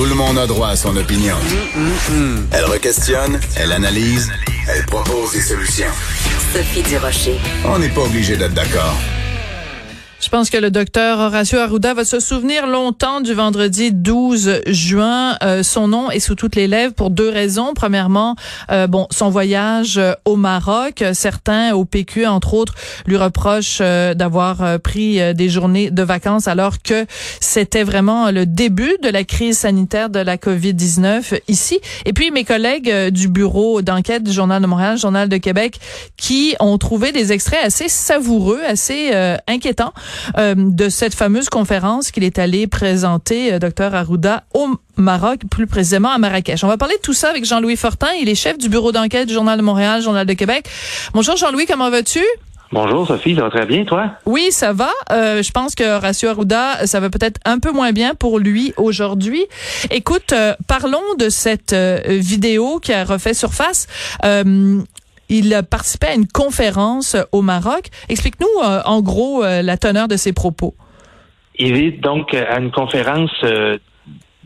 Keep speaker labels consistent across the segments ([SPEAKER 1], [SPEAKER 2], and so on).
[SPEAKER 1] Tout le monde a droit à son opinion. Elle requestionne, elle analyse, elle propose des solutions.
[SPEAKER 2] Sophie Durocher.
[SPEAKER 1] On n'est pas obligé d'être d'accord.
[SPEAKER 3] Je pense que le docteur Horacio Arruda va se souvenir longtemps du vendredi 12 juin. Euh, son nom est sous toutes les lèvres pour deux raisons. Premièrement, euh, bon, son voyage euh, au Maroc. Certains au PQ, entre autres, lui reprochent d'avoir pris des journées de vacances alors que c'était vraiment le début de la crise sanitaire de la COVID-19 ici. Et puis mes collègues du bureau d'enquête du Journal de Montréal, Journal de Québec, qui ont trouvé des extraits assez savoureux, assez inquiétants euh, de cette fameuse conférence qu'il est allé présenter, euh, docteur Arruda, au Maroc, plus précisément à Marrakech. On va parler de tout ça avec Jean-Louis Fortin. Il est chef du bureau d'enquête du Journal de Montréal, Journal de Québec. Bonjour Jean-Louis, comment vas-tu?
[SPEAKER 4] Bonjour Sophie, ça va très bien, toi?
[SPEAKER 3] Oui, ça va. Euh, je pense que Horacio Arruda, ça va peut-être un peu moins bien pour lui aujourd'hui. Écoute, parlons de cette vidéo qui a refait surface il participait à une conférence au Maroc. Explique-nous euh, en gros euh, la teneur de ses propos.
[SPEAKER 4] Il est donc à une conférence euh,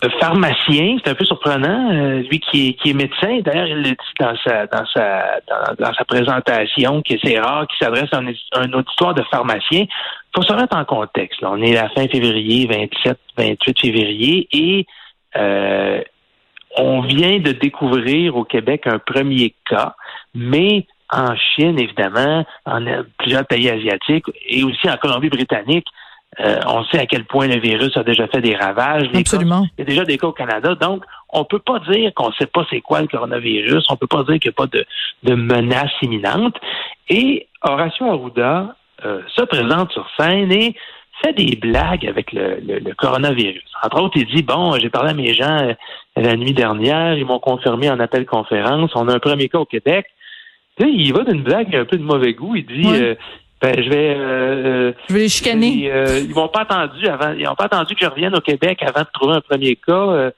[SPEAKER 4] de pharmacien. C'est un peu surprenant. lui qui est, médecin, d'ailleurs, il le dit dans sa dans sa dans, sa présentation que c'est rare qu'il s'adresse à un, auditoire de pharmacien. Il faut se remettre en contexte. On est à la fin février, 27, 28 février, et on vient de découvrir au Québec un premier cas, mais en Chine, évidemment, en plusieurs pays asiatiques et aussi en Colombie-Britannique, euh, on sait à quel point le virus a déjà fait des ravages.
[SPEAKER 3] Absolument.
[SPEAKER 4] il y a déjà des cas au Canada. Donc, on peut pas dire qu'on ne sait pas c'est quoi le coronavirus. On peut pas dire qu'il n'y a pas de, de menace imminente. Et Horacio Arruda euh, se présente sur scène et fait des blagues avec le, le, coronavirus. Entre autres, il dit, bon, j'ai parlé à mes gens euh, la nuit dernière, ils m'ont confirmé en appel conférence, on a un premier cas au Québec. Tu sais, il va d'une blague un peu de mauvais goût, il dit... Euh, ben, je vais. Euh,
[SPEAKER 3] je vais les chicaner.
[SPEAKER 4] ils m'ont pas attendu avant. Ils n'ont pas attendu que je revienne au Québec avant de trouver un premier cas.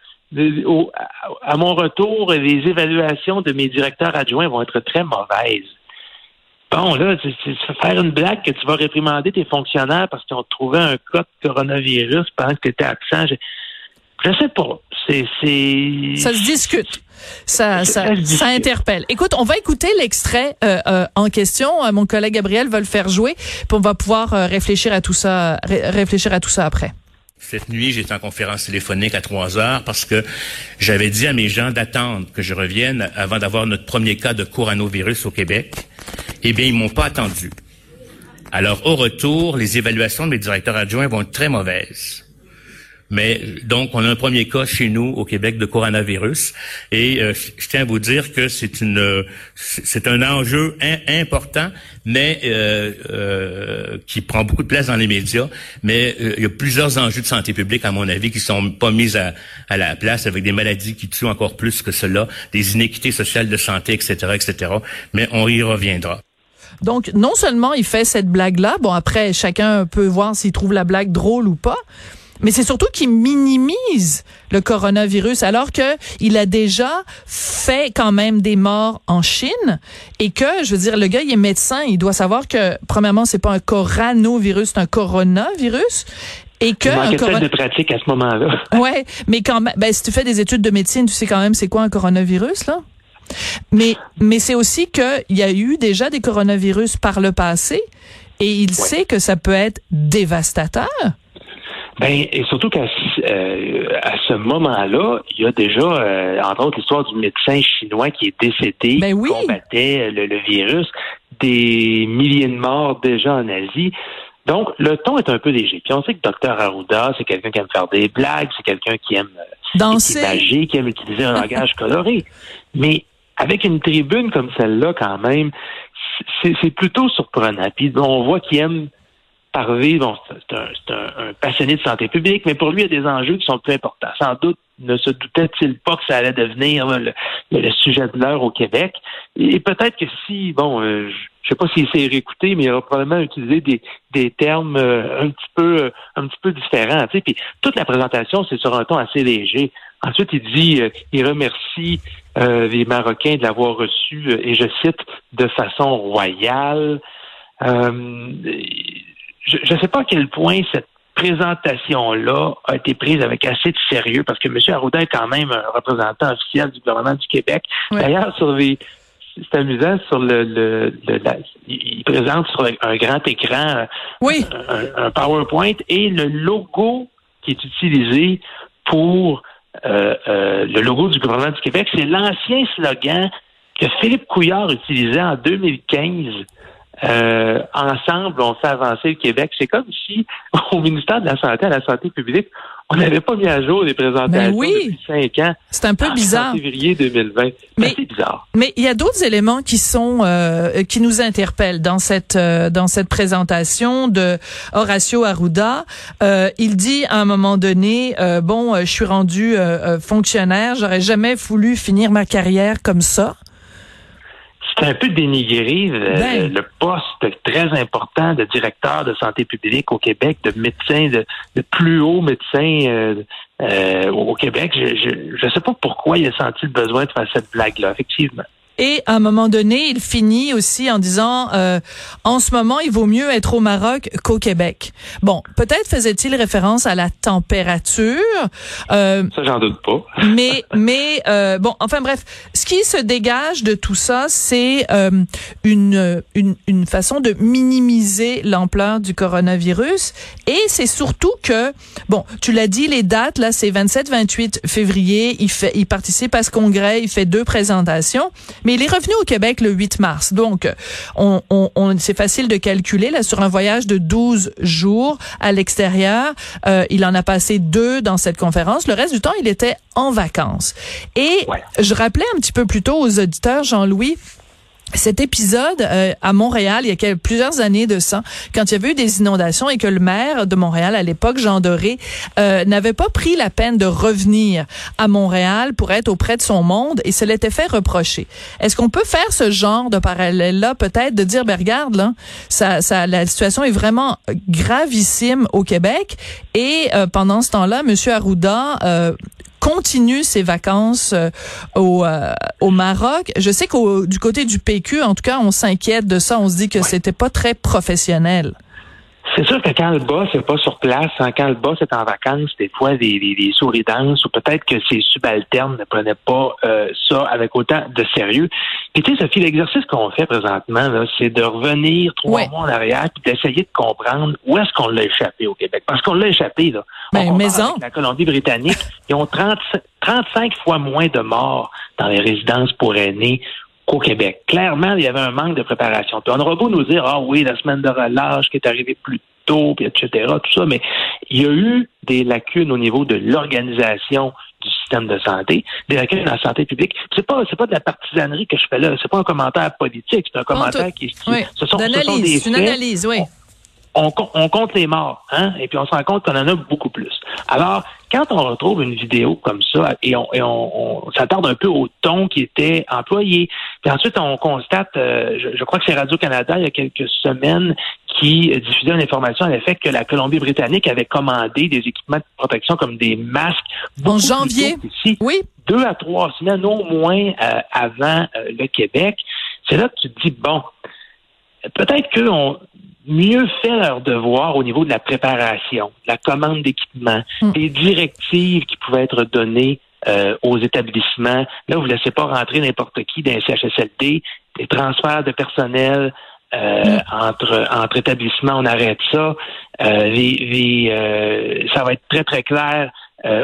[SPEAKER 4] à mon retour, les évaluations de mes directeurs adjoints vont être très mauvaises. Bon, là, c'est faire une blague que tu vas réprimander tes fonctionnaires parce qu'ils ont trouvé un cas de coronavirus pendant que tu étais absent. Je, sais pas. C'est,
[SPEAKER 3] Ça se discute. Ça, ça, ça, interpelle. Écoute, on va écouter l'extrait euh, euh, en question. Euh, mon collègue Gabriel va le faire jouer, puis on va pouvoir réfléchir à tout ça, réfléchir à tout ça après.
[SPEAKER 5] Cette nuit, j'étais en conférence téléphonique à 3 heures parce que j'avais dit à mes gens d'attendre que je revienne avant d'avoir notre premier cas de coronavirus au Québec. Eh bien, ils m'ont pas attendu. Alors, au retour, les évaluations de mes directeurs adjoints vont être très mauvaises. Mais donc, on a un premier cas chez nous au Québec de coronavirus, et euh, je tiens à vous dire que c'est une, c'est un enjeu important, mais euh, euh, qui prend beaucoup de place dans les médias. Mais il y a plusieurs enjeux de santé publique, à mon avis, qui sont pas mis à, à la place, avec des maladies qui tuent encore plus que cela, des inéquités sociales de santé, etc., etc. Mais on y reviendra.
[SPEAKER 3] Donc, non seulement il fait cette blague-là, bon après, chacun peut voir s'il trouve la blague drôle ou pas, mais c'est surtout qu'il minimise le coronavirus alors que il a déjà fait quand même des morts en Chine. Et que je veux dire le gars il est médecin, il doit savoir que premièrement c'est pas un coronavirus, c'est un coronavirus. Et que
[SPEAKER 4] il un de pratique à ce moment-là.
[SPEAKER 3] Ouais, mais quand même ben si tu fais des études de médecine, tu sais quand même c'est quoi un coronavirus là? Mais mais c'est aussi que il y a eu déjà des coronavirus par le passé et il sait que ça peut être dévastateur.
[SPEAKER 4] Ben, et surtout qu'à euh, à ce moment-là, il y a déjà, euh, entre autres, l'histoire du médecin chinois qui est décédé,
[SPEAKER 3] ben
[SPEAKER 4] qui combattait le, virus, des milliers de morts déjà en Asie. Donc, le ton est un peu léger. Puis on sait que Dr Arruda, c'est quelqu'un qui aime faire des blagues, c'est quelqu'un qui aime
[SPEAKER 3] euh, danser,
[SPEAKER 4] qui aime utiliser un langage coloré. Mais avec une tribune comme celle-là, quand même, c'est plutôt surprenant. Puis on voit qu'il aime Bon, c'est un, passionné de santé publique, mais pour lui, il y a des enjeux qui sont plus importants. Sans doute ne se doutait-il pas que ça allait devenir le, sujet de l'heure au Québec. Et peut-être que si, bon, euh, je sais pas s'il s'est réécouté, mais il aura probablement utilisé des, des termes euh, un petit peu euh, un petit peu différents. Tu. Puis toute la présentation, c'est sur un ton assez léger. Ensuite, il dit, il remercie les Marocains de l'avoir reçu, et je cite, de façon royale je ne sais pas à quel point cette présentation-là a été prise avec assez de sérieux parce que M. Arruda est quand même un représentant officiel du gouvernement du Québec. D'ailleurs, sur les c'est amusant sur le, le, il présente sur un grand écran
[SPEAKER 3] oui.
[SPEAKER 4] un, PowerPoint et le logo qui est utilisé pour euh, euh, le logo du gouvernement du Québec, c'est l'ancien slogan que Philippe Couillard utilisait en 2015 euh, ensemble, on fait avancer le Québec. C'est comme si au ministère de la Santé, à la Santé publique, on n'avait pas mis à jour les présentations ben oui. depuis cinq ans.
[SPEAKER 3] C'est un peu bizarre.
[SPEAKER 4] En février 2020.
[SPEAKER 3] Mais
[SPEAKER 4] c'est bizarre.
[SPEAKER 3] Mais il y a d'autres éléments qui sont euh, qui nous interpellent dans cette euh, dans cette présentation de Horacio Arruda. Euh, il dit à un moment donné, bon, je suis rendu fonctionnaire, j'aurais jamais voulu finir ma carrière comme ça
[SPEAKER 4] c'est un peu dénigré ben. le poste très important de directeur de santé publique au Québec, de médecin, de, plus haut médecin euh, euh, au Québec. Je ne sais pas pourquoi il a senti le besoin de faire cette blague-là, effectivement.
[SPEAKER 3] Et à un moment donné, il finit aussi en disant euh, en ce moment, il vaut mieux être au Maroc qu'au Québec. Bon, peut-être faisait-il référence à la température.
[SPEAKER 4] Euh, ça, j'en doute pas.
[SPEAKER 3] mais mais euh, bon, enfin bref, ce qui se dégage de tout ça, c'est euh, une, une une façon de minimiser l'ampleur du coronavirus. Et c'est surtout que bon, tu l'as dit, les dates là, c'est 27-28 février. Il fait, il participe à ce congrès, il fait deux présentations. Mais il est revenu au Québec le 8 mars. Donc, on, on, c'est facile de calculer. Là, sur un voyage de 12 jours à l'extérieur, euh, il en a passé deux dans cette conférence. Le reste du temps, il était en vacances. Et je rappelais un petit peu plus tôt aux auditeurs, Jean-Louis, cet épisode euh, à Montréal, il y a plusieurs années de ça, quand il y avait eu des inondations et que le maire de Montréal à l'époque, Jean Doré, euh, n'avait pas pris la peine de revenir à Montréal pour être auprès de son monde et se l'était fait reprocher. Est-ce qu'on peut faire ce genre de parallèle-là, peut-être, de dire, ben regarde, là, ça, ça, la situation est vraiment gravissime au Québec et euh, pendant ce temps-là, Monsieur Arruda continue ses vacances euh, au, euh, au Maroc. Je sais qu'au du côté du PQ, en tout cas, on s'inquiète de ça. On se dit que c'était pas très professionnel.
[SPEAKER 4] C'est sûr que quand le boss n'est pas sur place, hein, quand le boss est en vacances, des fois des, des, des souris ou peut-être que ses subalternes ne prenaient pas euh, ça avec autant de sérieux. Puis tu sais, Sophie, l'exercice qu'on fait présentement, c'est de revenir trois mois en arrière puis d'essayer de comprendre où est-ce qu'on l'a échappé au Québec. Parce qu'on l'a échappé, là.
[SPEAKER 3] Ben, maison.
[SPEAKER 4] la Colombie-Britannique, ils ont 30, 35 fois moins de morts dans les résidences pour aînés qu'au Québec. Clairement, il y avait un manque de préparation. Puis on aura beau nous dire, ah oui, la semaine de relâche qui est arrivée plus tôt, puis etc., tout ça, mais il y a eu des lacunes au niveau de l'organisation du système de santé, des lacunes dans la santé publique. C'est pas c'est pas de la partisanerie que je fais là, c'est pas un commentaire politique, c'est un commentaire qui, qui
[SPEAKER 3] oui. ce, sont, ce sont des faits. Une analyse, oui
[SPEAKER 4] on, on, compte les morts, hein, et puis on se rend compte qu'on en a beaucoup plus. Alors, quand on retrouve une vidéo comme ça, et on, et on, s'attarde un peu au ton qui était employé, puis ensuite on constate, euh, je, crois que c'est Radio-Canada, il y a quelques semaines, qui diffusait une information à l'effet que la Colombie-Britannique avait commandé des équipements de protection comme des masques.
[SPEAKER 3] En janvier,
[SPEAKER 4] ici,
[SPEAKER 3] oui.
[SPEAKER 4] Deux à trois semaines au moins euh, avant euh, le Québec. C'est là que tu te dis, bon, peut-être qu'on mieux faire leur devoir au niveau de la préparation, la commande d'équipement, mm. les directives qui pouvaient être données euh, aux établissements. Là, vous ne laissez pas rentrer n'importe qui dans un CHSLD, les transferts de personnel euh, mm. entre, entre établissements, on arrête ça. Euh, les, euh, ça va être très, très clair.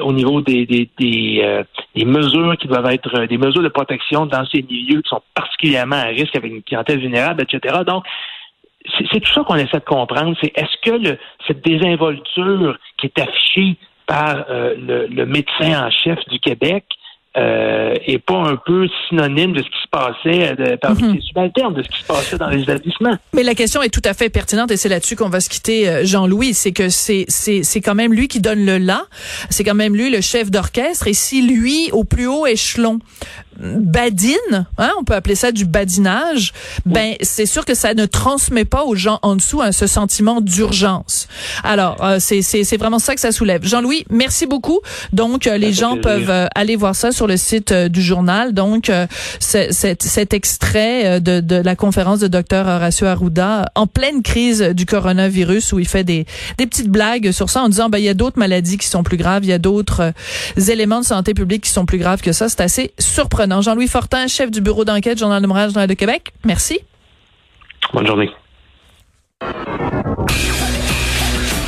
[SPEAKER 4] au niveau des, des, des, des, mesures qui doivent être des mesures de protection dans ces milieux qui sont particulièrement à risque avec une clientèle vulnérable, etc. Donc, c'est tout ça qu'on essaie de comprendre. C'est est-ce que le, cette désinvolture qui est affichée par euh, le, le, médecin en chef du Québec euh, est pas un peu synonyme de ce qui se passait euh, de, parmi mm subalternes, de ce qui se passait dans les établissements?
[SPEAKER 3] Mais la question est tout à fait pertinente et c'est là-dessus qu'on va se quitter, euh, Jean-Louis. C'est que c'est c'est quand même lui qui donne le là. C'est quand même lui le chef d'orchestre. Et si lui, au plus haut échelon, badine, hein, on peut appeler ça du badinage, ben c'est sûr que ça ne transmet pas aux gens en dessous hein, ce sentiment d'urgence. Alors euh, c'est c'est vraiment ça que ça soulève. Jean-Louis, merci beaucoup. Donc euh, les gens peuvent euh, aller voir ça sur le site euh, du journal. Donc euh, cet extrait de, de la conférence de docteur Horacio Arruda en pleine crise du coronavirus où il fait des des petites blagues sur ça en disant ben il y a d'autres maladies qui sont plus graves, il y a d'autres éléments de santé publique qui sont plus graves que ça. C'est assez surprenant Jean-Louis Fortin, chef du bureau d'enquête Journal de Montréal, Journal de Québec. Merci.
[SPEAKER 4] Bonne journée.